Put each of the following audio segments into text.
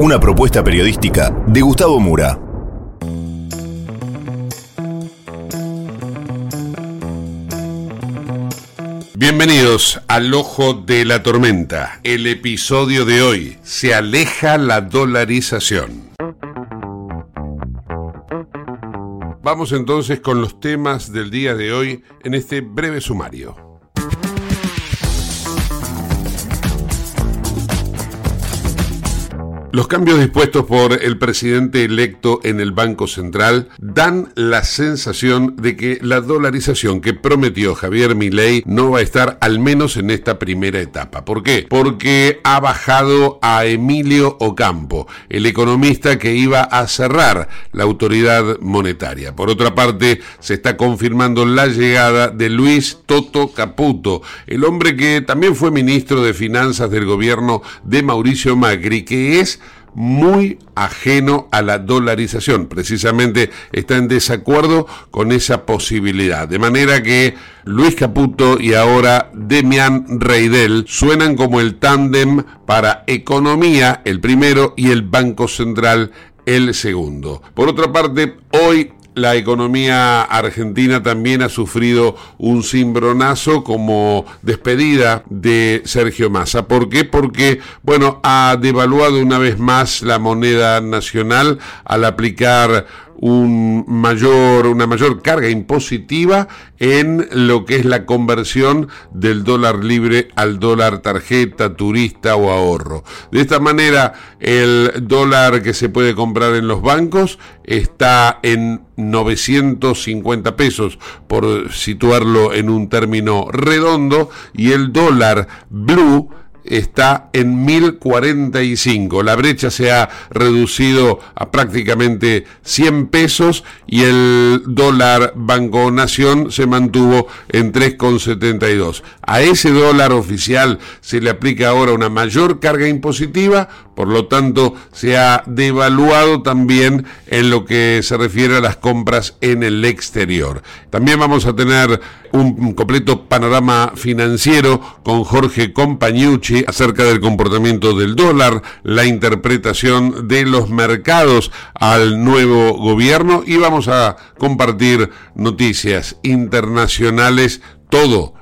Una propuesta periodística de Gustavo Mura. Bienvenidos al Ojo de la Tormenta. El episodio de hoy se aleja la dolarización. Vamos entonces con los temas del día de hoy en este breve sumario. Los cambios dispuestos por el presidente electo en el Banco Central dan la sensación de que la dolarización que prometió Javier Milei no va a estar al menos en esta primera etapa. ¿Por qué? Porque ha bajado a Emilio Ocampo, el economista que iba a cerrar la autoridad monetaria. Por otra parte, se está confirmando la llegada de Luis Toto Caputo, el hombre que también fue ministro de Finanzas del gobierno de Mauricio Macri, que es muy ajeno a la dolarización. Precisamente está en desacuerdo con esa posibilidad. De manera que Luis Caputo y ahora Demian Reidel suenan como el tándem para economía, el primero, y el Banco Central, el segundo. Por otra parte, hoy la economía argentina también ha sufrido un cimbronazo como despedida de Sergio Massa. ¿Por qué? Porque, bueno, ha devaluado una vez más la moneda nacional al aplicar un mayor, una mayor carga impositiva en lo que es la conversión del dólar libre al dólar tarjeta, turista o ahorro. De esta manera, el dólar que se puede comprar en los bancos está en 950 pesos, por situarlo en un término redondo, y el dólar blue está en 1045. La brecha se ha reducido a prácticamente 100 pesos y el dólar Banco Nación se mantuvo en 3,72. A ese dólar oficial se le aplica ahora una mayor carga impositiva, por lo tanto se ha devaluado también en lo que se refiere a las compras en el exterior. También vamos a tener un completo panorama financiero con Jorge Compañucci acerca del comportamiento del dólar, la interpretación de los mercados al nuevo gobierno y vamos a compartir noticias internacionales, todo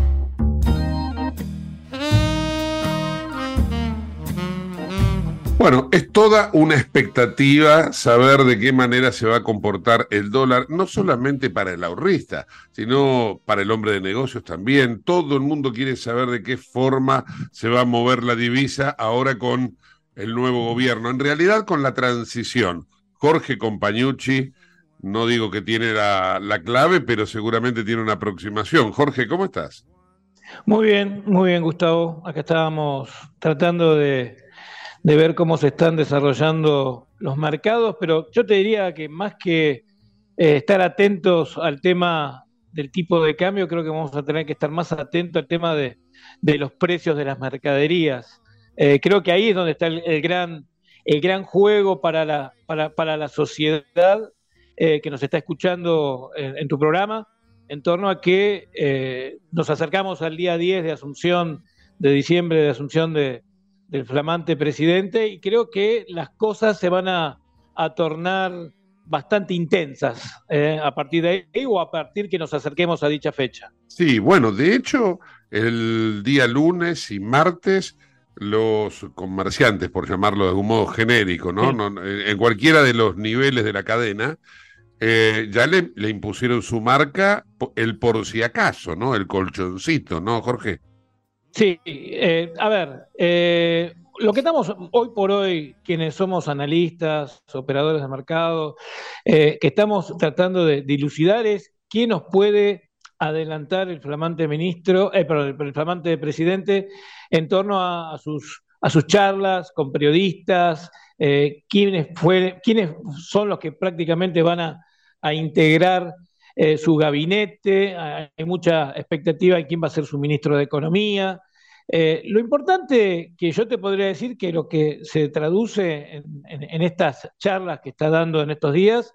Bueno, es toda una expectativa saber de qué manera se va a comportar el dólar, no solamente para el ahorrista, sino para el hombre de negocios también. Todo el mundo quiere saber de qué forma se va a mover la divisa ahora con el nuevo gobierno. En realidad, con la transición. Jorge Compañucci, no digo que tiene la, la clave, pero seguramente tiene una aproximación. Jorge, ¿cómo estás? Muy bien, muy bien, Gustavo. Acá estábamos tratando de de ver cómo se están desarrollando los mercados, pero yo te diría que más que eh, estar atentos al tema del tipo de cambio, creo que vamos a tener que estar más atentos al tema de, los precios de las mercaderías. Eh, creo que ahí es donde está el, gran, el gran juego para la, para, la sociedad eh, que nos está escuchando en, tu programa, en torno a que nos acercamos al día 10 de Asunción, de diciembre de Asunción de, del flamante presidente y creo que las cosas se van a, tornar bastante intensas eh, a partir de ahí o a partir que nos acerquemos a dicha fecha. Sí, bueno, de hecho, el día lunes y martes los comerciantes, por llamarlo de un modo genérico, ¿no? en cualquiera de los niveles de la cadena, eh, ya le, le, impusieron su marca, el por si acaso, ¿no? El colchoncito, ¿no, Jorge? Sí, eh, a ver, eh, lo que estamos hoy por hoy, quienes somos analistas, operadores de mercado, eh, que estamos tratando de dilucidar es quién nos puede adelantar el flamante ministro, perdón, el flamante presidente en torno a, sus, charlas con periodistas, quiénes, son los que prácticamente van a integrar eh, su gabinete, hay mucha expectativa de quién va a ser su ministro de Economía. Eh, lo importante que yo te podría decir que lo que se traduce en, estas charlas que está dando en estos días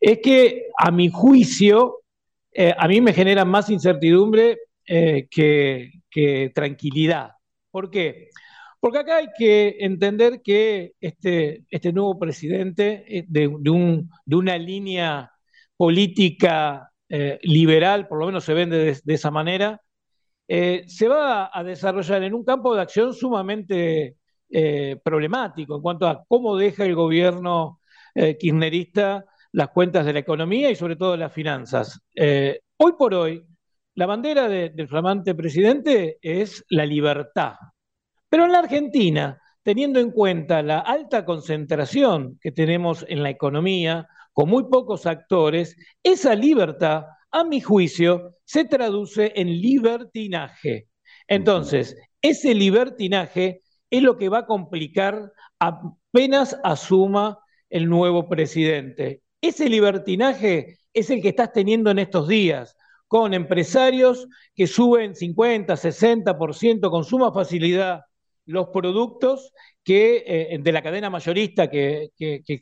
es que a mi juicio, eh, a mí me genera más incertidumbre que, tranquilidad. ¿Por qué? Porque acá hay que entender que este, este nuevo presidente de, de una línea política eh, liberal, por lo menos se vende de, esa manera, eh, se va a desarrollar en un campo de acción sumamente eh, problemático en cuanto a cómo deja el gobierno kirchnerista las cuentas de la economía y sobre todo las finanzas. hoy por hoy, la bandera del flamante presidente es la libertad. Pero en la Argentina, teniendo en cuenta la alta concentración que tenemos en la economía, con muy pocos actores, esa libertad, a mi juicio, se traduce en libertinaje. Entonces, ese libertinaje es lo que va a complicar apenas asuma el nuevo presidente. Ese libertinaje es el que estás teniendo en estos días, con empresarios que suben 50, 60% con suma facilidad los productos que, eh, de la cadena mayorista que,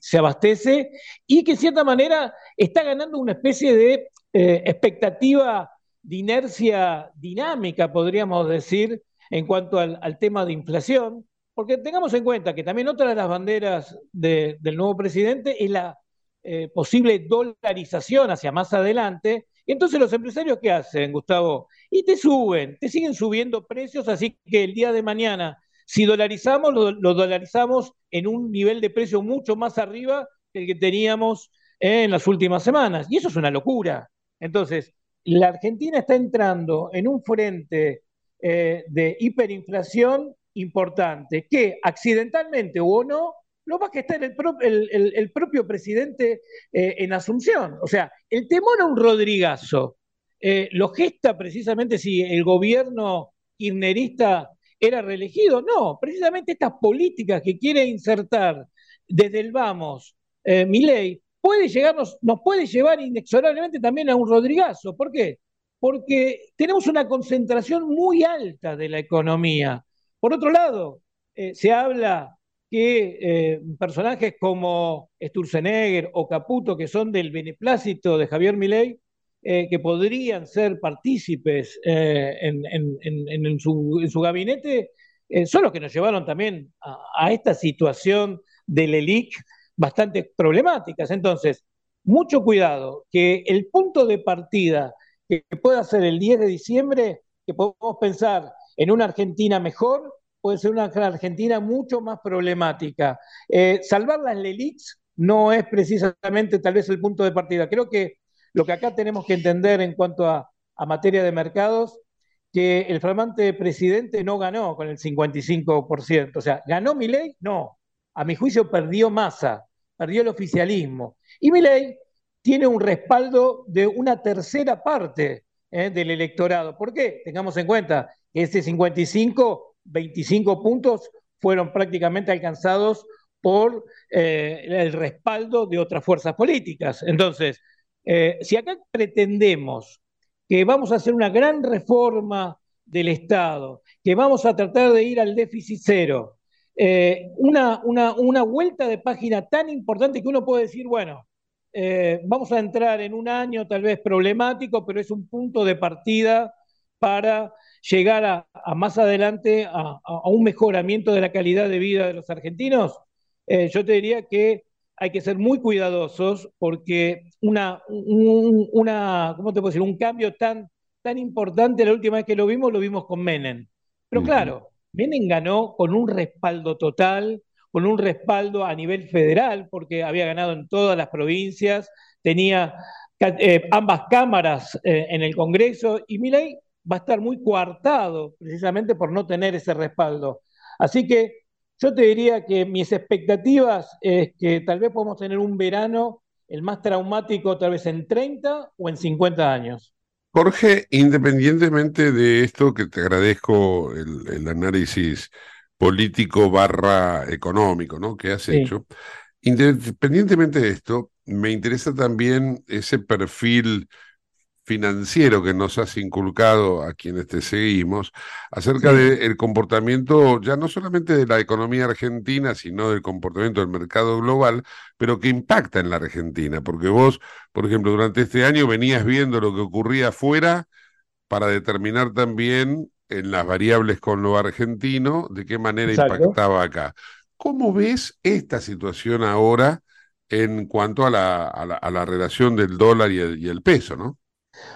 se abastece y que en cierta manera está ganando una especie de eh, expectativa de inercia dinámica, podríamos decir, en cuanto al, tema de inflación, porque tengamos en cuenta que también otra de las banderas del nuevo presidente es la eh, posible dolarización hacia más adelante. Entonces los empresarios, ¿qué hacen, Gustavo? Y te suben, te siguen subiendo precios, así que el día de mañana si dolarizamos, lo, dolarizamos en un nivel de precio mucho más arriba que el que teníamos en las últimas semanas. Y eso es una locura. Entonces, la Argentina está entrando en un frente eh, de hiperinflación importante, que accidentalmente o no, lo va a que está el, propio presidente eh, en asunción. O sea, el temor a un Rodrigazo eh, lo gesta precisamente si el gobierno kirchnerista era reelegido. No, precisamente estas políticas que quiere insertar desde el vamos eh, mi ley puede llegarnos, nos puede llevar inexorablemente también a un Rodrigazo. ¿Por qué? Porque tenemos una concentración muy alta de la economía. Por otro lado, eh, se habla que eh, personajes como Sturzenegger o Caputo, que son del beneplácito de Javier Milei, eh, que podrían ser partícipes eh, en, su, gabinete, eh, son los que nos llevaron también a, esta situación del ELIC bastante problemáticas. Entonces, mucho cuidado, que el punto de partida que pueda ser el 10 de diciembre, que podemos pensar en una Argentina mejor, puede ser una Argentina mucho más problemática. Eh, salvar las LELIX no es precisamente tal vez el punto de partida. Creo que lo que acá tenemos que entender en cuanto a, materia de mercados, que el flamante presidente no ganó con el 55%. O sea, ¿ganó mi ley? No. A mi juicio perdió masa, perdió el oficialismo. Y mi ley tiene un respaldo de una tercera parte eh, del electorado. ¿Por qué? Tengamos en cuenta que ese 55, 25 puntos fueron prácticamente alcanzados por eh, el respaldo de otras fuerzas políticas. Entonces, eh, si acá pretendemos que vamos a hacer una gran reforma del Estado, que vamos a tratar de ir al déficit cero, una, una, vuelta de página tan importante que uno puede decir, bueno, eh, vamos a entrar en un año tal vez problemático, pero es un punto de partida para llegar a, más adelante a, un mejoramiento de la calidad de vida de los argentinos. Eh, yo te diría que hay que ser muy cuidadosos porque una, una ¿cómo te puedo decir? Un cambio tan, tan importante, la última vez que lo vimos, lo vimos con Menem. Pero claro, Menem ganó con un respaldo total, con un respaldo a nivel federal, porque había ganado en todas las provincias, tenía eh, ambas cámaras eh, en el Congreso, y Milei va a estar muy coartado precisamente por no tener ese respaldo. Así que yo te diría que mis expectativas es que tal vez podamos tener un verano el más traumático tal vez en 30 o en 50 años. Jorge, independientemente de esto, que te agradezco el, el análisis político barra económico, ¿no? Que has hecho. Independientemente de esto, me interesa también ese perfil financiero que nos has inculcado a quienes te seguimos acerca del comportamiento ya no solamente de la economía argentina, sino del comportamiento del mercado global, pero que impacta en la Argentina, porque vos, por ejemplo, durante este año venías viendo lo que ocurría afuera para determinar también en las variables con lo argentino, de qué manera impactaba acá. ¿Cómo ves esta situación ahora en cuanto a la, a la, relación del dólar y el, peso, no?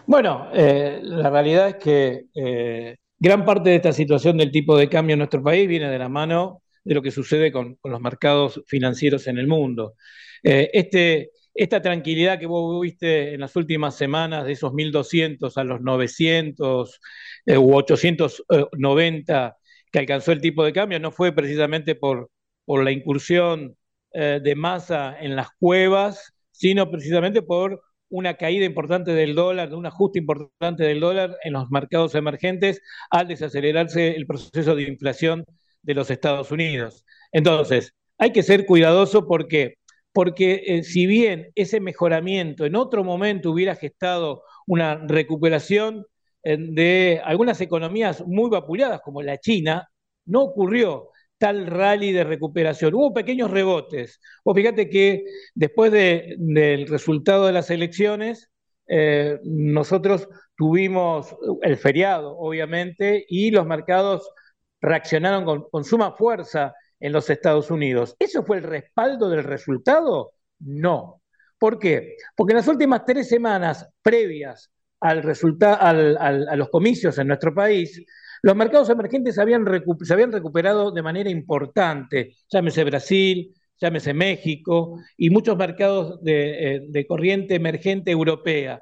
Bueno, eh, la realidad es que eh, gran parte de esta situación del tipo de cambio en nuestro país viene de la mano de lo que sucede con, los mercados financieros en el mundo. Eh, este, esta tranquilidad que vos viste en las últimas semanas de esos 1.200 a los 900 eh, u 890 que alcanzó el tipo de cambio no fue precisamente por, la incursión de masa en las cuevas, sino precisamente por una caída importante del dólar, de un ajuste importante del dólar en los mercados emergentes al desacelerarse el proceso de inflación de los Estados Unidos. Entonces, hay que ser cuidadoso porque porque eh, si bien ese mejoramiento en otro momento hubiera gestado una recuperación eh, de algunas economías muy vapuleadas como la China, no ocurrió tal rally de recuperación. Hubo pequeños rebotes. Vos fíjate que después del resultado de las elecciones, eh, nosotros tuvimos el feriado, obviamente, y los mercados reaccionaron con suma fuerza en los Estados Unidos. ¿Eso fue el respaldo del resultado? No. ¿Por qué? Porque en las últimas tres semanas previas al a los comicios en nuestro país, los mercados emergentes se habían, recuperado de manera importante, llámese Brasil, llámese México y muchos mercados de, eh, de corriente emergente europea.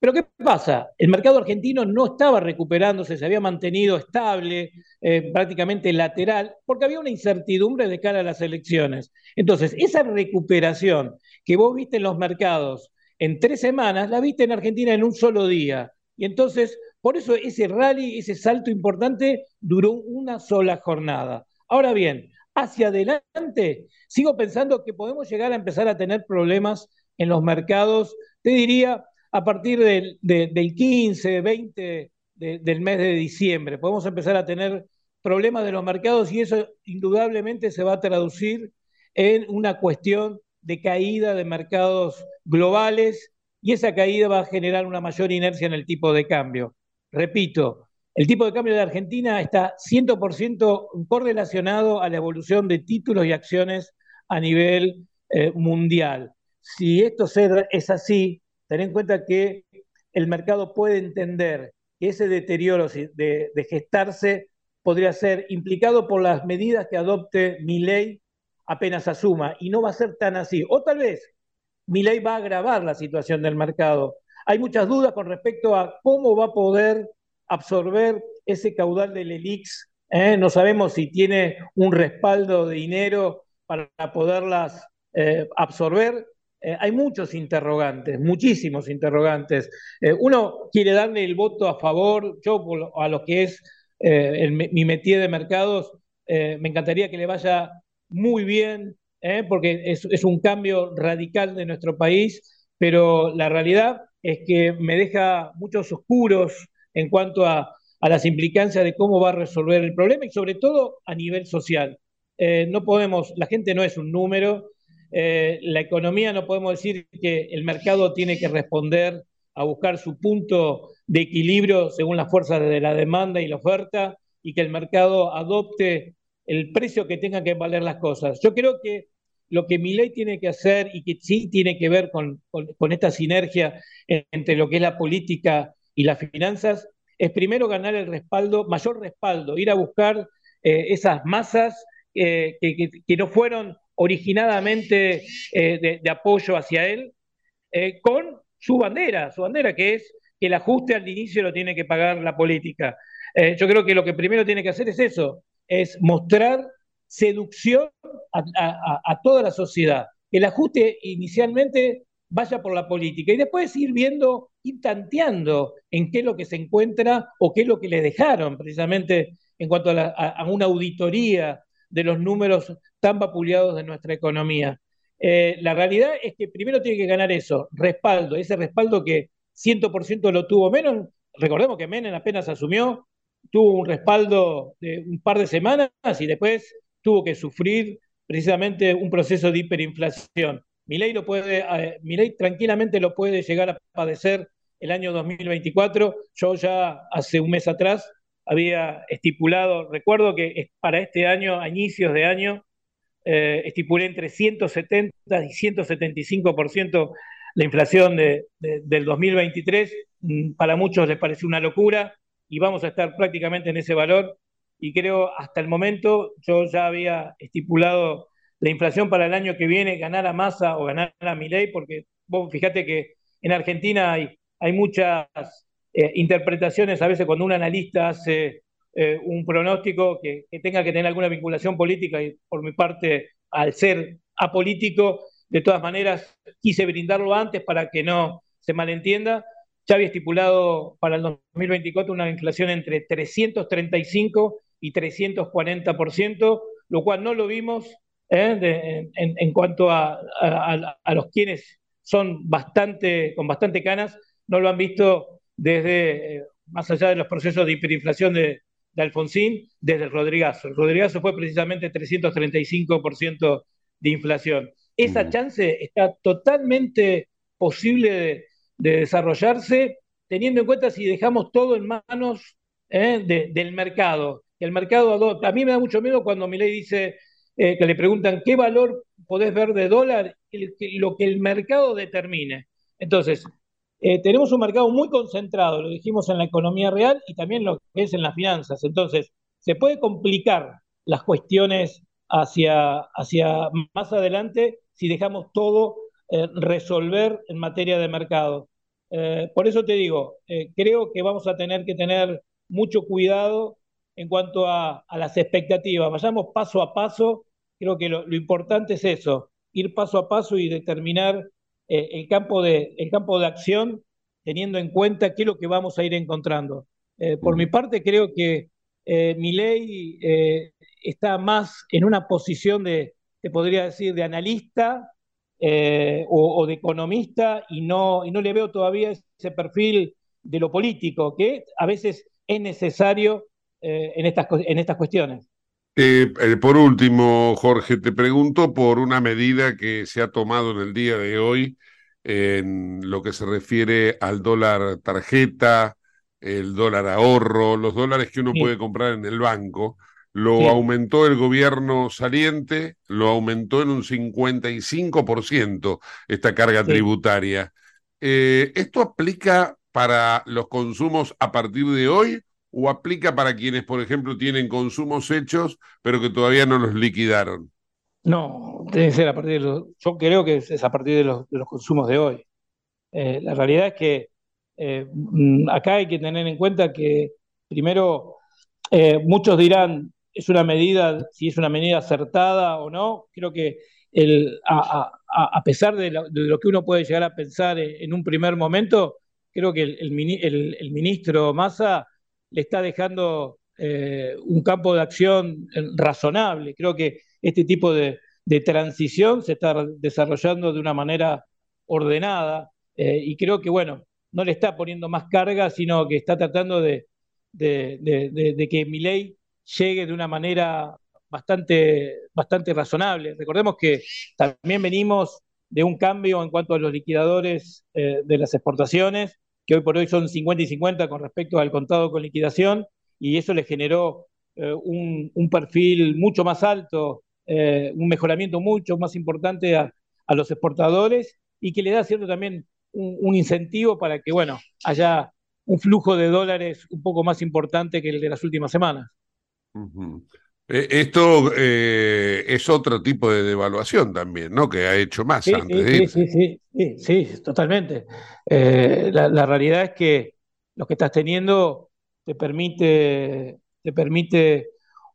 Pero ¿qué pasa? El mercado argentino no estaba recuperándose, se había mantenido estable, eh, prácticamente lateral, porque había una incertidumbre de cara a las elecciones. Entonces, esa recuperación que vos viste en los mercados en tres semanas, la viste en Argentina en un solo día. Y entonces, por eso ese rally, ese salto importante, duró una sola jornada. Ahora bien, hacia adelante, sigo pensando que podemos llegar a empezar a tener problemas en los mercados, te diría, a partir del, 15, 20 del mes de diciembre. Podemos empezar a tener problemas de los mercados y eso indudablemente se va a traducir en una cuestión de caída de mercados globales y esa caída va a generar una mayor inercia en el tipo de cambio. Repito, el tipo de cambio de Argentina está 100% correlacionado a la evolución de títulos y acciones a nivel eh, mundial. Si esto es así, ten en cuenta que el mercado puede entender que ese deterioro de, gestarse podría ser implicado por las medidas que adopte mi ley apenas asuma, y no va a ser tan así. O tal vez mi ley va a agravar la situación del mercado. Hay muchas dudas con respecto a cómo va a poder absorber ese caudal del ELIX. ¿eh? No sabemos si tiene un respaldo de dinero para poderlas eh, absorber. Eh, hay muchos interrogantes, muchísimos interrogantes. uno quiere darle el voto a favor, yo a lo que es mi métier de mercados, me encantaría que le vaya muy bien, porque es, es un cambio radical de nuestro país, pero la realidad es que me deja muchos oscuros en cuanto a, las implicancias de cómo va a resolver el problema y sobre todo a nivel social. Eh, no podemos, la gente no es un número, eh, la economía no podemos decir que el mercado tiene que responder a buscar su punto de equilibrio según las fuerzas de la demanda y la oferta y que el mercado adopte el precio que tengan que valer las cosas. Yo creo que lo que mi ley tiene que hacer y que sí tiene que ver con, con esta sinergia entre lo que es la política y las finanzas es primero ganar el respaldo, mayor respaldo, ir a buscar eh, esas masas eh, que, no fueron originadamente eh, de, apoyo hacia él, con su bandera, su bandera que es que el ajuste al inicio lo tiene que pagar la política. yo creo que lo que primero tiene que hacer es eso, es mostrar seducción a toda la sociedad. El ajuste inicialmente vaya por la política y después ir viendo, ir tanteando en qué es lo que se encuentra o qué es lo que le dejaron precisamente en cuanto a, una auditoría de los números tan vapuleados de nuestra economía. Eh, la realidad es que primero tiene que ganar eso, respaldo, ese respaldo que 100% lo tuvo menos. Recordemos que Menem apenas asumió, tuvo un respaldo de un par de semanas y después tuvo que sufrir precisamente un proceso de hiperinflación. Milei lo puede, eh, tranquilamente lo puede llegar a padecer el año 2024. Yo ya hace un mes atrás había estipulado, recuerdo que para este año, a inicios de año, eh, estipulé entre 170 y 175% la inflación de, del 2023. Mm, para muchos les pareció una locura y vamos a estar prácticamente en ese valor. Y creo hasta el momento yo ya había estipulado la inflación para el año que viene ganar a Massa o ganar a Milei, porque vos fíjate que en Argentina hay, hay muchas eh, interpretaciones, a veces cuando un analista hace eh, un pronóstico que, tenga que tener alguna vinculación política, y por mi parte, al ser apolítico, de todas maneras quise brindarlo antes para que no se malentienda. Ya había estipulado para el 2024 una inflación entre 335 y 340%, lo cual no lo vimos ¿eh? en, cuanto a, los quienes son bastante, con bastante canas, no lo han visto desde, eh, más allá de los procesos de hiperinflación de, Alfonsín, desde el Rodrigazo. El Rodrigazo fue precisamente 335% de inflación. Esa mm. chance está totalmente posible de, desarrollarse, teniendo en cuenta si dejamos todo en manos ¿eh? del mercado. El mercado, a mí me da mucho miedo cuando mi ley dice eh, que le preguntan qué valor podés ver de dólar, lo que el mercado determine. Entonces, eh, tenemos un mercado muy concentrado, lo dijimos en la economía real y también lo que es en las finanzas. Entonces, se puede complicar las cuestiones hacia, hacia más adelante si dejamos todo eh, resolver en materia de mercado. por eso te digo, creo que vamos a tener que tener mucho cuidado en cuanto a, a, las expectativas. Vayamos paso a paso creo que lo, importante es eso, ir paso a paso y determinar eh, el, campo de, el campo de acción teniendo en cuenta qué es lo que vamos a ir encontrando. Eh, por mi parte, creo que eh, mi ley eh, está más en una posición de, te podría decir, de analista o, de economista y no, y no le veo todavía ese perfil de lo político, que a veces es necesario en, estas, en estas cuestiones. Eh, eh, por último, Jorge, te pregunto por una medida que se ha tomado en el día de hoy en lo que se refiere al dólar tarjeta, el dólar ahorro, los dólares que uno puede comprar en el banco. Lo aumentó el gobierno saliente, lo aumentó en un 55% esta carga tributaria. Eh, ¿Esto aplica para los consumos a partir de hoy o aplica para quienes, por ejemplo, tienen consumos hechos, pero que todavía no los liquidaron? No, que ser a partir de los, yo creo que es a partir de los, consumos de hoy. Eh, la realidad es que eh, mm, acá hay que tener en cuenta que primero eh, muchos dirán es una medida, si es una medida acertada o no. Creo que el, a, pesar de lo, que uno puede llegar a pensar en, un primer momento, creo que el, ministro Massa le está dejando un campo de acción razonable. Creo que este tipo de, transición se está desarrollando de una manera ordenada eh, y creo que, bueno, no le está poniendo más carga, sino que está tratando de, que mi ley llegue de una manera bastante, bastante razonable. Recordemos que también venimos de un cambio en cuanto a los liquidadores eh, de las exportaciones, que hoy por hoy son 50 y 50 con respecto al contado con liquidación, y eso le generó eh, un, perfil mucho más alto eh, un mejoramiento mucho más importante a, los exportadores y que le da cierto también un, incentivo para que, bueno, haya un flujo de dólares un poco más importante que el de las últimas semanas. Esto eh, es otro tipo de devaluación también, ¿no? Que ha hecho más sí, antes sí, sí, sí, sí, totalmente. La, la, realidad es que lo que estás teniendo te permite, te permite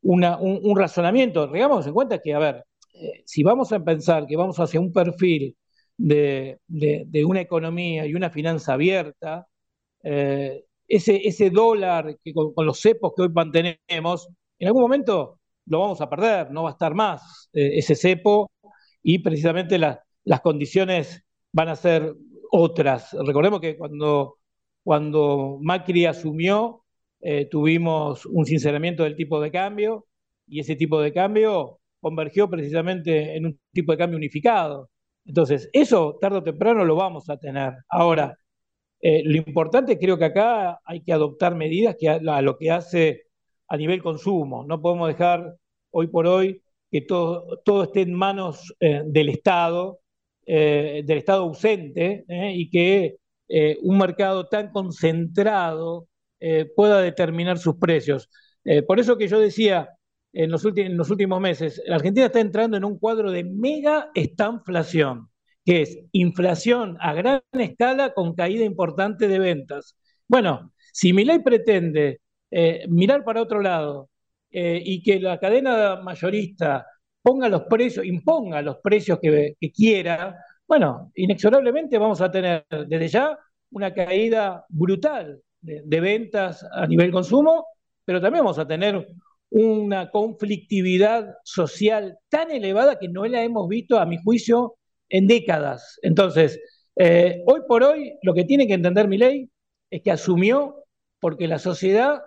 un, razonamiento. Tengamos en cuenta que, a ver, eh, si vamos a pensar que vamos hacia un perfil de, una economía y una finanza abierta, eh, ese, ese dólar que con, los cepos que hoy mantenemos, en algún momento lo vamos a perder, no va a estar más eh, ese cepo y precisamente las condiciones van a ser otras. Recordemos que cuando, cuando Macri asumió, eh, tuvimos un sinceramiento del tipo de cambio y ese tipo de cambio convergió precisamente en un tipo de cambio unificado. Entonces, eso tarde o temprano lo vamos a tener. Ahora, eh, lo importante creo que acá hay que adoptar medidas que a, lo que hace a nivel consumo. No podemos dejar hoy por hoy que todo, todo esté en manos eh, del Estado, del Estado ausente, y que un mercado tan concentrado eh, pueda determinar sus precios. Eh, por eso que yo decía en los, en los últimos meses, la Argentina está entrando en un cuadro de mega estanflación, que es inflación a gran escala con caída importante de ventas. Bueno, si mi ley pretende eh, mirar para otro lado y que la cadena mayorista ponga los precios, imponga los precios que, que quiera, bueno, inexorablemente vamos a tener desde ya una caída brutal de, ventas a nivel consumo, pero también vamos a tener una conflictividad social tan elevada que no la hemos visto, a mi juicio, en décadas. Entonces, eh, hoy por hoy, lo que tiene que entender mi ley es que asumió porque la sociedad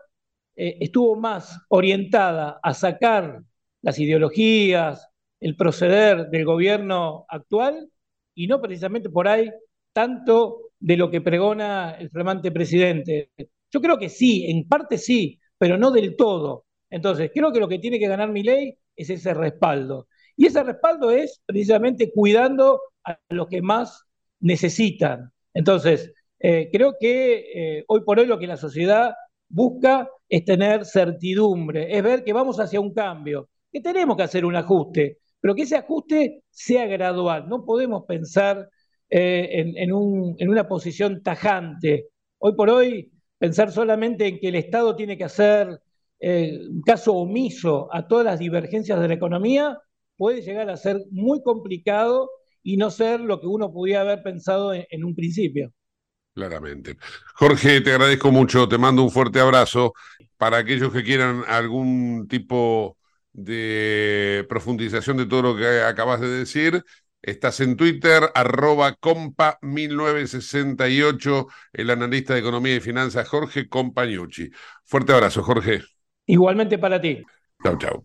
eh, estuvo más orientada a sacar las ideologías, el proceder del gobierno actual y no precisamente por ahí tanto de lo que pregona el flamante presidente. Yo creo que sí, en parte sí, pero no del todo. Entonces, creo que lo que tiene que ganar mi ley es ese respaldo. Y ese respaldo es precisamente cuidando a los que más necesitan. Entonces, eh, creo que eh, hoy por hoy lo que la sociedad busca es tener certidumbre, es ver que vamos hacia un cambio, que tenemos que hacer un ajuste, pero que ese ajuste sea gradual. No podemos pensar eh, en, una posición tajante. Hoy por hoy, pensar solamente en que el Estado tiene que hacer eh, caso omiso a todas las divergencias de la economía puede llegar a ser muy complicado y no ser lo que uno pudiera haber pensado en, un principio. Claramente. Jorge, te agradezco mucho, te mando un fuerte abrazo. Para aquellos que quieran algún tipo de profundización de todo lo que acabas de decir, Estás en Twitter, arroba compa1968, el analista de economía y finanzas Jorge Compañucci. Fuerte abrazo, Jorge. Igualmente para ti. Chau, chau.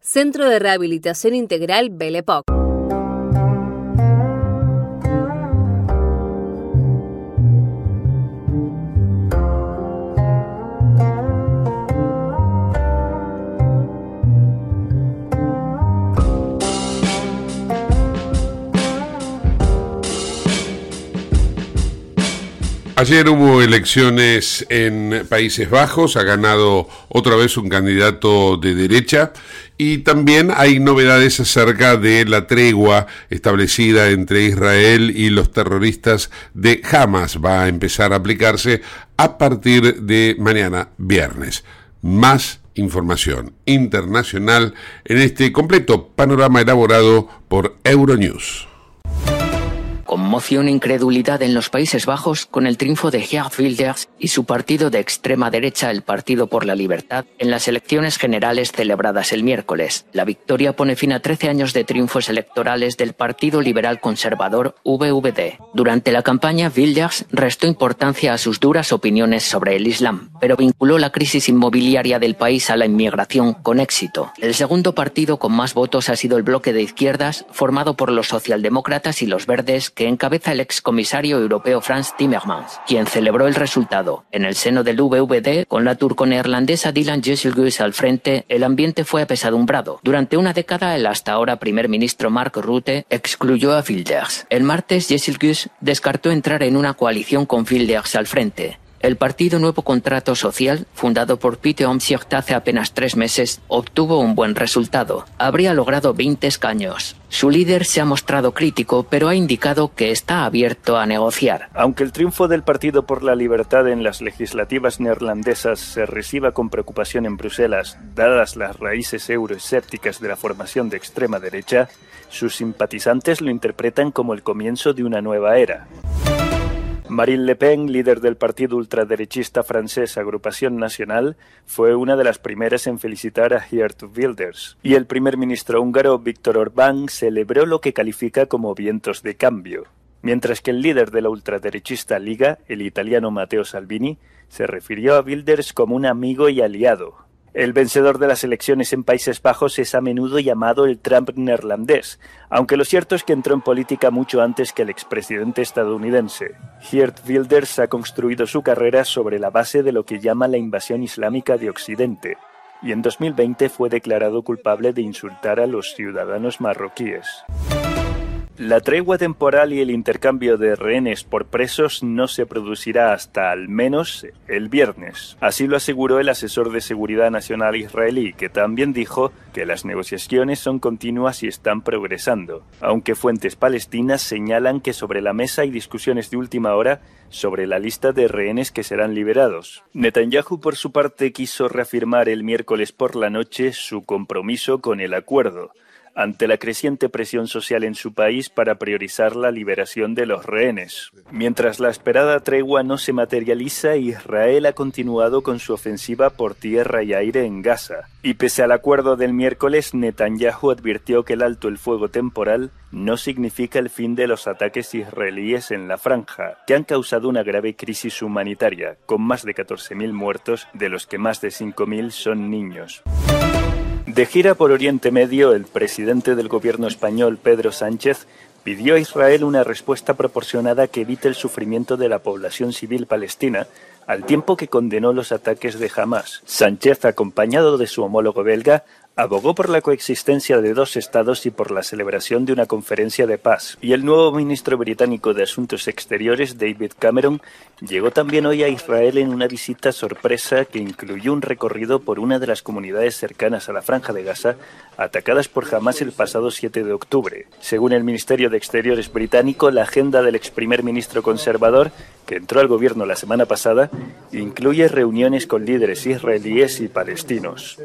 Centro de Rehabilitación Integral Belepoc. Ayer hubo elecciones en Países Bajos, ha ganado otra vez un candidato de derecha y también hay novedades acerca de la tregua establecida entre Israel y los terroristas de Hamas. Va a empezar a aplicarse a partir de mañana viernes. Más información internacional en este completo panorama elaborado por Euronews. Conmoción e incredulidad en los Países Bajos con el triunfo de Geert Wilders y su partido de extrema derecha, el Partido por la Libertad, en las elecciones generales celebradas el miércoles. La victoria pone fin a 13 años de triunfos electorales del Partido Liberal Conservador VVD. Durante la campaña, Wilders restó importancia a sus duras opiniones sobre el Islam, pero vinculó la crisis inmobiliaria del país a la inmigración con éxito. El segundo partido con más votos ha sido el bloque de izquierdas, formado por los socialdemócratas y los verdes, que encabeza el excomisario europeo Frans Timmermans, quien celebró el resultado. En el seno del VVD, con la turco-neerlandesa Dylan Jesselgus al frente, el ambiente fue apesadumbrado. Durante una década, el hasta ahora primer ministro Mark Rutte excluyó a Wilders. El martes, Jesselgus descartó entrar en una coalición con Wilders al frente. El partido Nuevo Contrato Social, fundado por Pete Omtzigt hace apenas tres meses, obtuvo un buen resultado. Habría logrado 20 escaños. Su líder se ha mostrado crítico, pero ha indicado que está abierto a negociar. Aunque el triunfo del Partido por la Libertad en las legislativas neerlandesas se reciba con preocupación en Bruselas, dadas las raíces euroescépticas de la formación de extrema derecha, sus simpatizantes lo interpretan como el comienzo de una nueva era. Marine Le Pen, líder del partido ultraderechista francés Agrupación Nacional, fue una de las primeras en felicitar a Geert Wilders. Y el primer ministro húngaro Víctor Orbán celebró lo que califica como vientos de cambio. Mientras que el líder de la ultraderechista Liga, el italiano Matteo Salvini, se refirió a Wilders como un amigo y aliado, el vencedor de las elecciones en Países Bajos es a menudo llamado el Trump neerlandés, aunque lo cierto es que entró en política mucho antes que el expresidente estadounidense. Geert Wilders ha construido su carrera sobre la base de lo que llama la invasión islámica de Occidente, y en 2020 fue declarado culpable de insultar a los ciudadanos marroquíes. La tregua temporal y el intercambio de rehenes por presos no se producirá hasta al menos el viernes. Así lo aseguró el asesor de seguridad nacional israelí, que también dijo que las negociaciones son continuas y están progresando, aunque fuentes palestinas señalan que sobre la mesa hay discusiones de última hora sobre la lista de rehenes que serán liberados. Netanyahu, por su parte, quiso reafirmar el miércoles por la noche su compromiso con el acuerdo ante la creciente presión social en su país para priorizar la liberación de los rehenes. Mientras la esperada tregua no se materializa, Israel ha continuado con su ofensiva por tierra y aire en Gaza. Y pese al acuerdo del miércoles, Netanyahu advirtió que el alto el fuego temporal no significa el fin de los ataques israelíes en la franja, que han causado una grave crisis humanitaria, con más de 14.000 muertos, de los que más de 5.000 son niños. De gira por Oriente Medio, el presidente del gobierno español, Pedro Sánchez, pidió a Israel una respuesta proporcionada que evite el sufrimiento de la población civil palestina, al tiempo que condenó los ataques de Hamas. Sánchez, acompañado de su homólogo belga, abogó por la coexistencia de dos estados y por la celebración de una conferencia de paz. Y el nuevo ministro británico de Asuntos Exteriores, David Cameron, llegó también hoy a Israel en una visita sorpresa que incluyó un recorrido por una de las comunidades cercanas a la franja de Gaza, atacadas por Hamas el pasado 7 de octubre. Según el Ministerio de Exteriores británico, la agenda del ex primer ministro conservador, que entró al gobierno la semana pasada, incluye reuniones con líderes israelíes y palestinos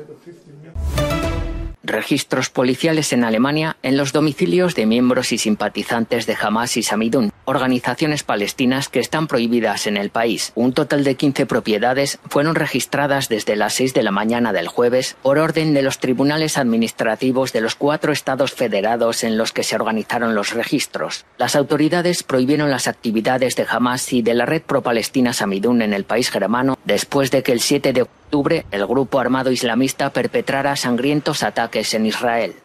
registros policiales en Alemania en los domicilios de miembros y simpatizantes de Hamas y Samidun, organizaciones palestinas que están prohibidas en el país. Un total de 15 propiedades fueron registradas desde las 6 de la mañana del jueves por orden de los tribunales administrativos de los cuatro estados federados en los que se organizaron los registros. Las autoridades prohibieron las actividades de Hamas y de la red pro-palestina Samidun en el país germano después de que el 7 de octubre el grupo armado islamista perpetrara sangrientos ataques en Israel.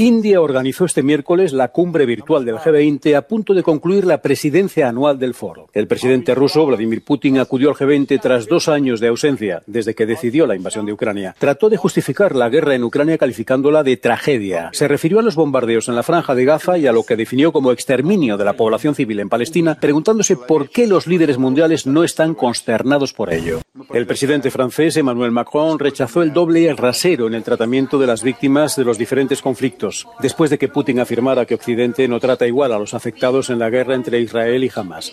India organizó este miércoles la cumbre virtual del G20 a punto de concluir la presidencia anual del foro. El presidente ruso, Vladimir Putin, acudió al G20 tras dos años de ausencia, desde que decidió la invasión de Ucrania. Trató de justificar la guerra en Ucrania calificándola de tragedia. Se refirió a los bombardeos en la franja de Gaza y a lo que definió como exterminio de la población civil en Palestina, preguntándose por qué los líderes mundiales no están consternados por ello. El presidente francés, Emmanuel Macron, rechazó el doble rasero en el tratamiento de las víctimas de los diferentes conflictos después de que Putin afirmara que Occidente no trata igual a los afectados en la guerra entre Israel y Hamas.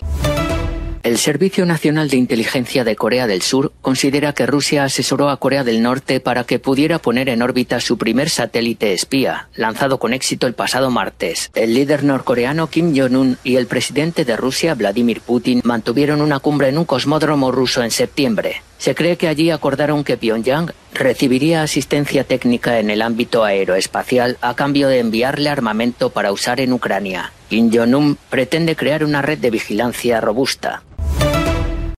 El Servicio Nacional de Inteligencia de Corea del Sur considera que Rusia asesoró a Corea del Norte para que pudiera poner en órbita su primer satélite espía, lanzado con éxito el pasado martes. El líder norcoreano Kim Jong-un y el presidente de Rusia, Vladimir Putin, mantuvieron una cumbre en un cosmódromo ruso en septiembre. Se cree que allí acordaron que Pyongyang recibiría asistencia técnica en el ámbito aeroespacial a cambio de enviarle armamento para usar en Ucrania. Jong-un pretende crear una red de vigilancia robusta.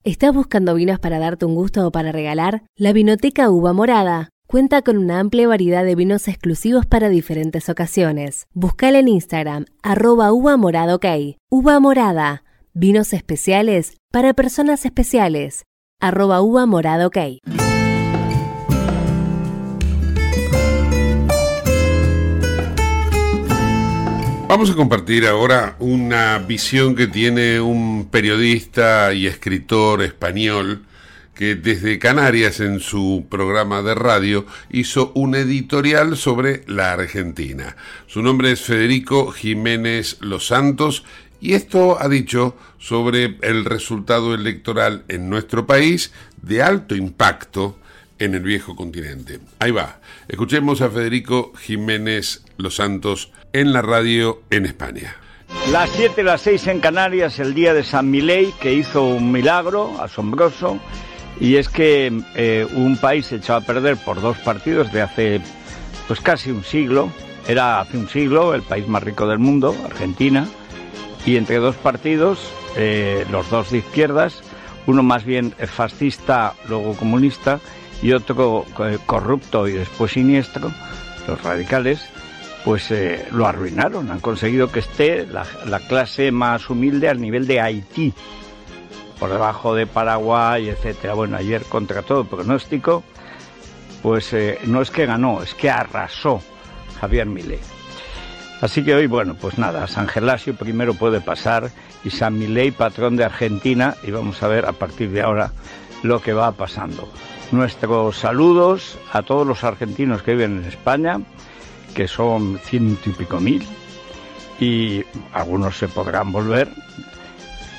¿Estás buscando vinos para darte un gusto o para regalar? La Vinoteca Uva Morada cuenta con una amplia variedad de vinos exclusivos para diferentes ocasiones. Buscala en Instagram, arroba uva morada. Uva morada, vinos especiales para personas especiales, arroba uva morada. Vamos a compartir ahora una visión que tiene un periodista y escritor español que desde Canarias en su programa de radio hizo un editorial sobre la Argentina. Su nombre es Federico Jiménez Los Santos y esto ha dicho sobre el resultado electoral en nuestro país de alto impacto en el viejo continente. Ahí va. Escuchemos a Federico Jiménez Los Santos en la radio en España. Las 7, las 6 en Canarias, el día de San Milei, que hizo un milagro asombroso, y es que eh, un país se echó a perder por dos partidos de hace pues casi un siglo, era hace un siglo el país más rico del mundo, Argentina, y entre dos partidos, eh, los dos de izquierdas, uno más bien fascista, luego comunista, y otro eh, corrupto y después siniestro, los radicales, pues eh, lo arruinaron. Han conseguido que esté la, clase más humilde al nivel de Haití, por debajo de Paraguay, etcétera. Bueno, ayer contra todo pronóstico, pues eh, no es que ganó, es que arrasó Javier Milei. Así que hoy, bueno, pues nada, San Gelasio primero puede pasar y San Milei, patrón de Argentina, y vamos a ver a partir de ahora lo que va pasando. Nuestros saludos a todos los argentinos que viven en España, que son ciento y pico mil, y algunos se podrán volver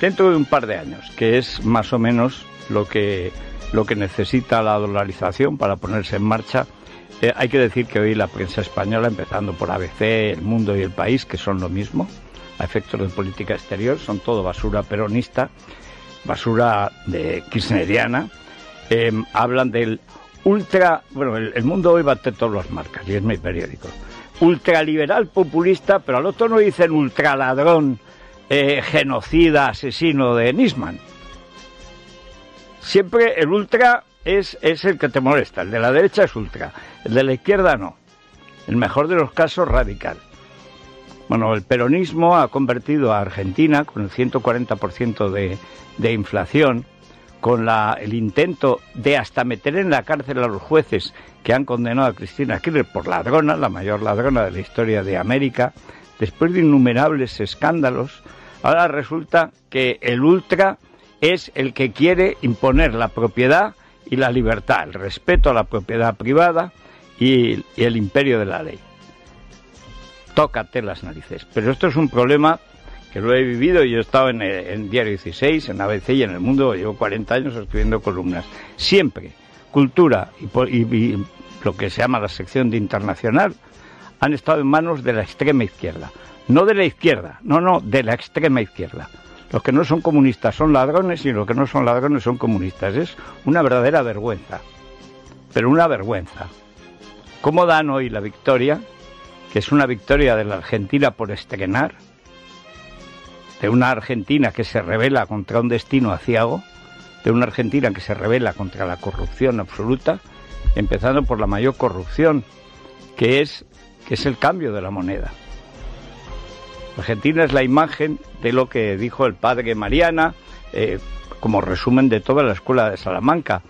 dentro de un par de años, que es más o menos lo que, lo que necesita la dolarización para ponerse en marcha. Eh, hay que decir que hoy la prensa española, empezando por ABC, El Mundo y El País, que son lo mismo, a efectos de política exterior, son todo basura peronista, basura de kirchneriana, em, hablan del ultra, bueno, el, Mundo hoy va a tener todas las marcas, y es mi periódico, ultraliberal populista, pero al otro no dicen ultraladrón, eh, genocida, asesino de Nisman. Siempre el ultra es, es el que te molesta, el de la derecha es ultra, el de la izquierda no. El mejor de los casos radical. Bueno, el peronismo ha convertido a Argentina con el 140% de, de inflación, con la, el intento de hasta meter en la cárcel a los jueces que han condenado a Cristina Kirchner por ladrona, la mayor ladrona de la historia de América, después de innumerables escándalos, ahora resulta que el ultra es el que quiere imponer la propiedad y la libertad, el respeto a la propiedad privada y, el imperio de la ley. Tócate las narices. Pero esto es un problema que lo he vivido y he estado en, en Diario 16, en ABC y en el mundo, llevo 40 años escribiendo columnas. Siempre, cultura y, lo que se llama la sección de internacional han estado en manos de la extrema izquierda. No de la izquierda, no, no, de la extrema izquierda. Los que no son comunistas son ladrones y los que no son ladrones son comunistas. Es una verdadera vergüenza. Pero una vergüenza. ¿Cómo dan hoy la victoria? Que es una victoria de la Argentina por estrenar. De una Argentina que se revela contra un destino aciago. De una Argentina que se revela contra la corrupción absoluta. Empezando por la mayor corrupción, que es, que es el cambio de la moneda. Argentina es la imagen de lo que dijo el padre Mariana, eh, como resumen de toda la escuela de Salamanca.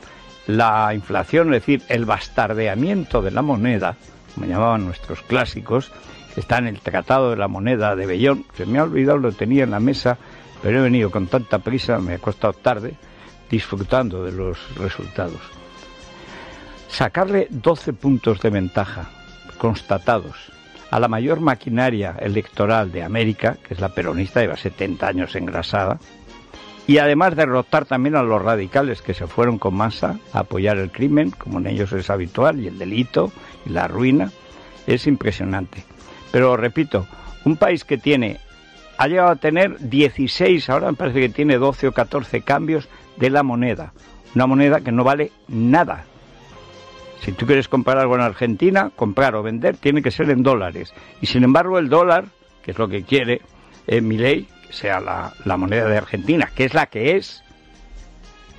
La inflación, es decir, el bastardeamiento de la moneda, como llamaban nuestros clásicos, está en el Tratado de la Moneda de Bellón. Se me ha olvidado, lo tenía en la mesa, pero he venido con tanta prisa, me ha costado tarde, disfrutando de los resultados. Sacarle 12 puntos de ventaja constatados a la mayor maquinaria electoral de América, que es la peronista, lleva 70 años engrasada, y además derrotar también a los radicales que se fueron con masa a apoyar el crimen, como en ellos es habitual, y el delito y la ruina, es impresionante. Pero repito, un país que tiene, ha llegado a tener 16, ahora me parece que tiene 12 o 14 cambios de la moneda, una moneda que no vale nada, si tú quieres comprar algo en Argentina, comprar o vender tiene que ser en dólares. Y sin embargo el dólar, que es lo que quiere eh, mi ley, sea la moneda de Argentina, que es la que es,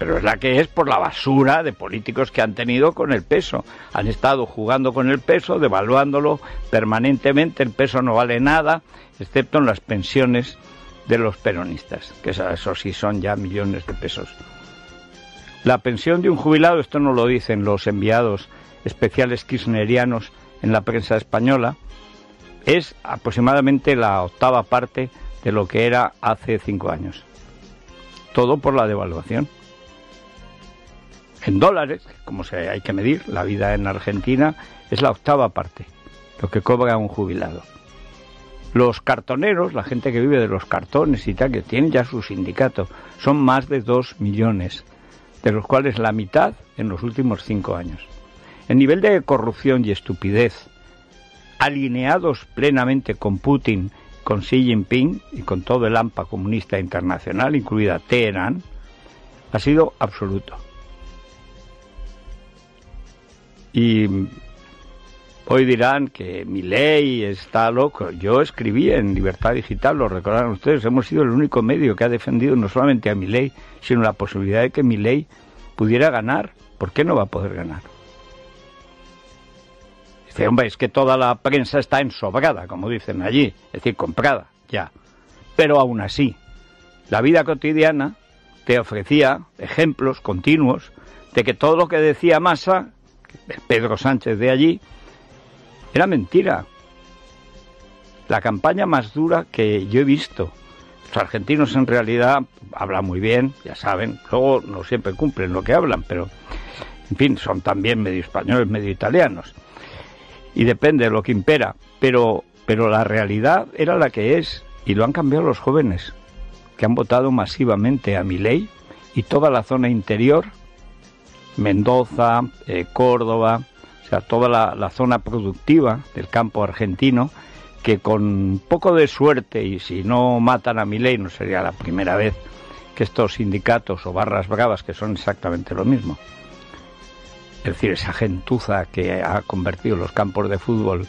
pero es la que es por la basura de políticos que han tenido con el peso. Han estado jugando con el peso, devaluándolo permanentemente, el peso no vale nada, excepto en las pensiones de los peronistas, que eso sí son ya millones de pesos. La pensión de un jubilado, esto no lo dicen los enviados especiales kirchnerianos en la prensa española, es aproximadamente la octava parte de lo que era hace cinco años. Todo por la devaluación. En dólares, como se hay que medir, la vida en Argentina es la octava parte, lo que cobra un jubilado. Los cartoneros, la gente que vive de los cartones y tal, que tienen ya su sindicato, son más de dos millones de los cuales la mitad en los últimos cinco años. El nivel de corrupción y estupidez, alineados plenamente con Putin, con Xi Jinping y con todo el AMPA comunista internacional, incluida Teherán, ha sido absoluto. Y hoy dirán que mi ley está loco. Yo escribí en Libertad Digital, lo recordarán ustedes, hemos sido el único medio que ha defendido no solamente a mi ley, sino la posibilidad de que mi ley pudiera ganar. ¿Por qué no va a poder ganar? Dice, hombre, es que toda la prensa está ensobrada, como dicen allí, es decir, comprada, ya. Pero aún así, la vida cotidiana te ofrecía ejemplos continuos de que todo lo que decía Massa, Pedro Sánchez de allí, era mentira. la campaña más dura que yo he visto. Los argentinos en realidad hablan muy bien, ya saben, luego no siempre cumplen lo que hablan, pero en fin, son también medio españoles, medio italianos. Y depende de lo que impera, pero pero la realidad era la que es y lo han cambiado los jóvenes que han votado masivamente a mi ley y toda la zona interior, Mendoza, eh, Córdoba, o sea, toda la, zona productiva del campo argentino, que con poco de suerte, y si no matan a mi ley, no sería la primera vez que estos sindicatos o barras bravas, que son exactamente lo mismo, es decir, esa gentuza que ha convertido los campos de fútbol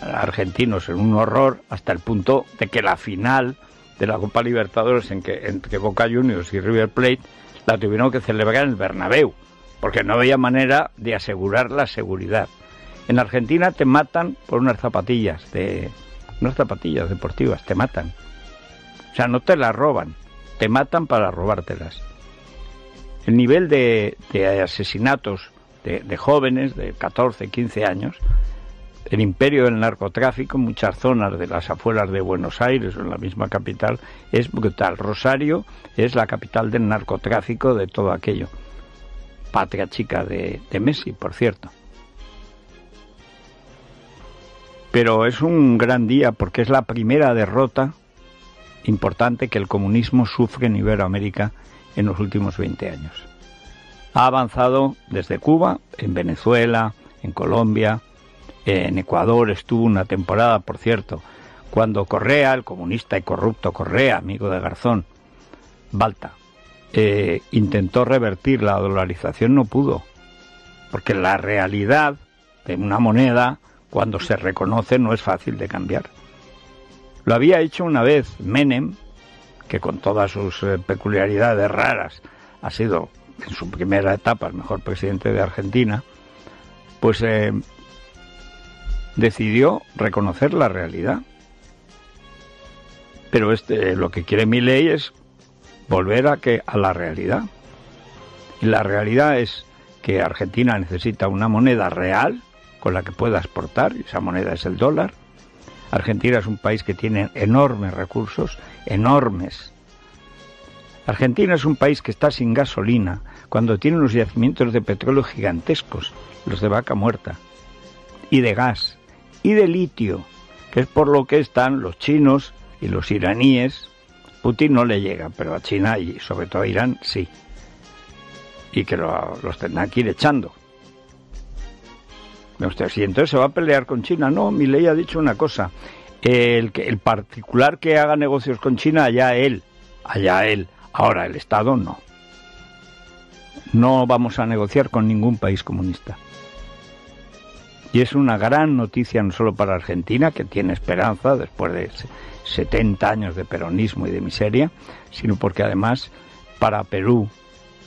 argentinos en un horror, hasta el punto de que la final de la Copa Libertadores en que, entre Boca Juniors y River Plate la tuvieron que celebrar en el Bernabéu, porque no había manera de asegurar la seguridad. En Argentina te matan por unas zapatillas de zapatillas deportivas, te matan. O sea, no te las roban, te matan para robártelas. El nivel de, asesinatos de, de, jóvenes de 14, 15 años el imperio del narcotráfico en muchas zonas de las afueras de Buenos Aires o en la misma capital es brutal. Rosario es la capital del narcotráfico de todo aquello. Patria chica de, Messi, por cierto. Pero es un gran día porque es la primera derrota importante que el comunismo sufre en Iberoamérica en los últimos 20 años. Ha avanzado desde Cuba, en Venezuela, en Colombia, en Ecuador estuvo una temporada, por cierto, cuando Correa, el comunista y corrupto Correa, amigo de Garzón, Balta, eh, intentó revertir la dolarización, no pudo, porque la realidad de una moneda, cuando se reconoce, no es fácil de cambiar. Lo había hecho una vez Menem, que con todas sus eh, peculiaridades raras ha sido en su primera etapa el mejor presidente de Argentina, pues eh, decidió reconocer la realidad. Pero este, lo que quiere mi ley es volver a, que, a la realidad. Y la realidad es que Argentina necesita una moneda real con la que pueda exportar, y esa moneda es el dólar. Argentina es un país que tiene enormes recursos, enormes. Argentina es un país que está sin gasolina cuando tiene unos yacimientos de petróleo gigantescos, los de vaca muerta, y de gas, y de litio, que es por lo que están los chinos y los iraníes. Putin no le llega, pero a China y sobre todo a Irán sí. Y que los tendrán que ir echando. Usted, si entonces se va a pelear con China, no, mi ley ha dicho una cosa. El, el particular que haga negocios con China, allá él, allá él. Ahora el Estado no. No vamos a negociar con ningún país comunista. Y es una gran noticia no solo para Argentina, que tiene esperanza después de 70 años de peronismo y de miseria, sino porque además para Perú,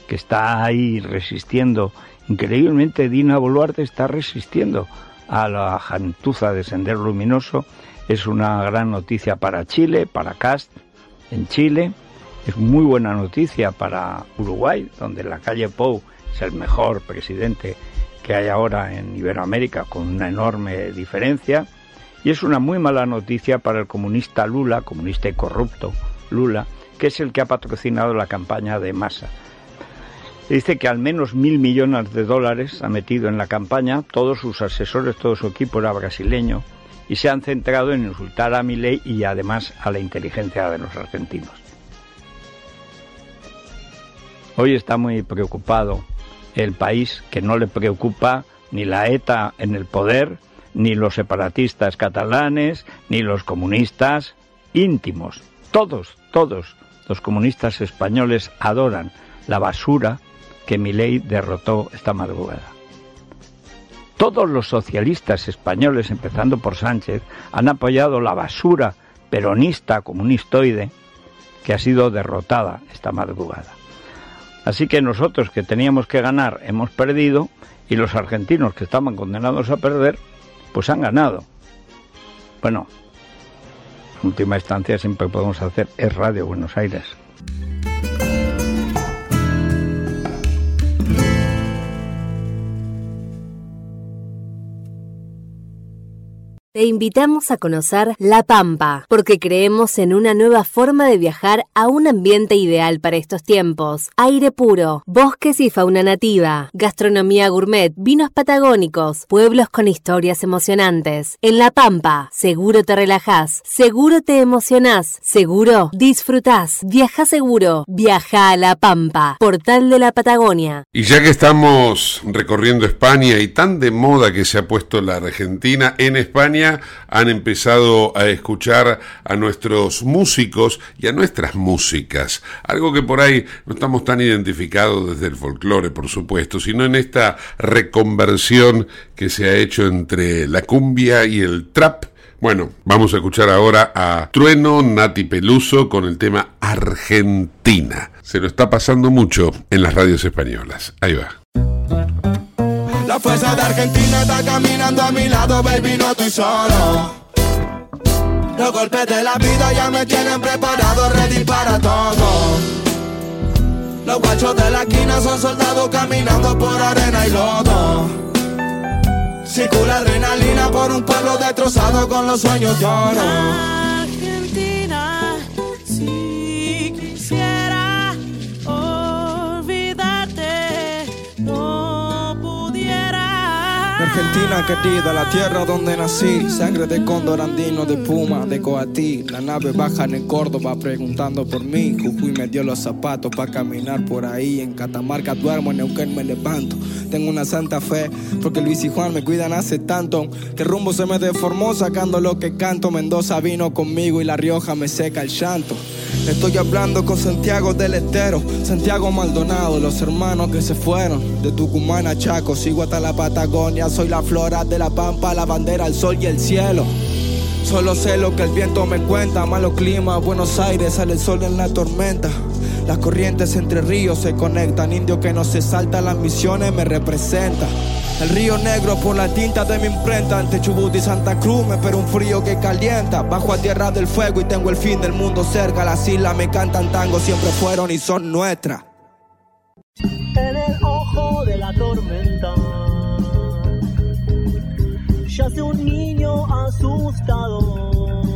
que está ahí resistiendo, increíblemente Dina Boluarte está resistiendo a la jantuza de Sendero Luminoso, es una gran noticia para Chile, para Cast en Chile, es muy buena noticia para Uruguay, donde la calle Pou es el mejor presidente que hay ahora en Iberoamérica con una enorme diferencia y es una muy mala noticia para el comunista Lula, comunista y corrupto Lula, que es el que ha patrocinado la campaña de Massa. Dice que al menos mil millones de dólares ha metido en la campaña, todos sus asesores, todo su equipo era brasileño, y se han centrado en insultar a Milei y además a la inteligencia de los argentinos. Hoy está muy preocupado el país que no le preocupa ni la ETA en el poder, ni los separatistas catalanes, ni los comunistas íntimos. Todos, todos los comunistas españoles adoran la basura que Milei derrotó esta madrugada. Todos los socialistas españoles, empezando por Sánchez, han apoyado la basura peronista comunistoide que ha sido derrotada esta madrugada. Así que nosotros que teníamos que ganar hemos perdido y los argentinos que estaban condenados a perder, pues han ganado. Bueno, en última instancia siempre podemos hacer es Radio Buenos Aires. Te invitamos a conocer La Pampa, porque creemos en una nueva forma de viajar a un ambiente ideal para estos tiempos. Aire puro, bosques y fauna nativa, gastronomía gourmet, vinos patagónicos, pueblos con historias emocionantes. En La Pampa, seguro te relajás, seguro te emocionás, seguro disfrutás. Viaja seguro, viaja a La Pampa, portal de la Patagonia. Y ya que estamos recorriendo España y tan de moda que se ha puesto la Argentina, en España han empezado a escuchar a nuestros músicos y a nuestras músicas. Algo que por ahí no estamos tan identificados desde el folclore, por supuesto, sino en esta reconversión que se ha hecho entre la cumbia y el trap. Bueno, vamos a escuchar ahora a Trueno Nati Peluso con el tema Argentina. Se lo está pasando mucho en las radios españolas. Ahí va. La fuerza de Argentina está caminando a mi lado, baby, no estoy solo. Los golpes de la vida ya me tienen preparado, ready para todo. Los guachos de la esquina son soldados caminando por arena y lodo. Circula adrenalina por un pueblo destrozado con los sueños de Argentina querida, la tierra donde nací, sangre de cóndor andino, de puma, de coatí. La nave baja en Córdoba preguntando por mí. Jujuy me dio los zapatos para caminar por ahí. En Catamarca duermo, en Neuquén me levanto. Tengo una santa fe, porque Luis y Juan me cuidan hace tanto. Que rumbo se me deformó sacando lo que canto. Mendoza vino conmigo y La Rioja me seca el llanto. Estoy hablando con Santiago del Estero, Santiago Maldonado, los hermanos que se fueron de Tucumán a Chaco, sigo hasta la Patagonia, soy la flora de la pampa, la bandera, el sol y el cielo. Solo sé lo que el viento me cuenta, malo clima, Buenos Aires, sale el sol en la tormenta. Las corrientes entre ríos se conectan, indio que no se salta las misiones me representa. El río negro por la tinta de mi imprenta. Ante Chubut y Santa Cruz me espera un frío que calienta. Bajo a tierra del fuego y tengo el fin del mundo cerca. Las islas me cantan tango, siempre fueron y son nuestras. En el ojo de la tormenta Yace un niño asustado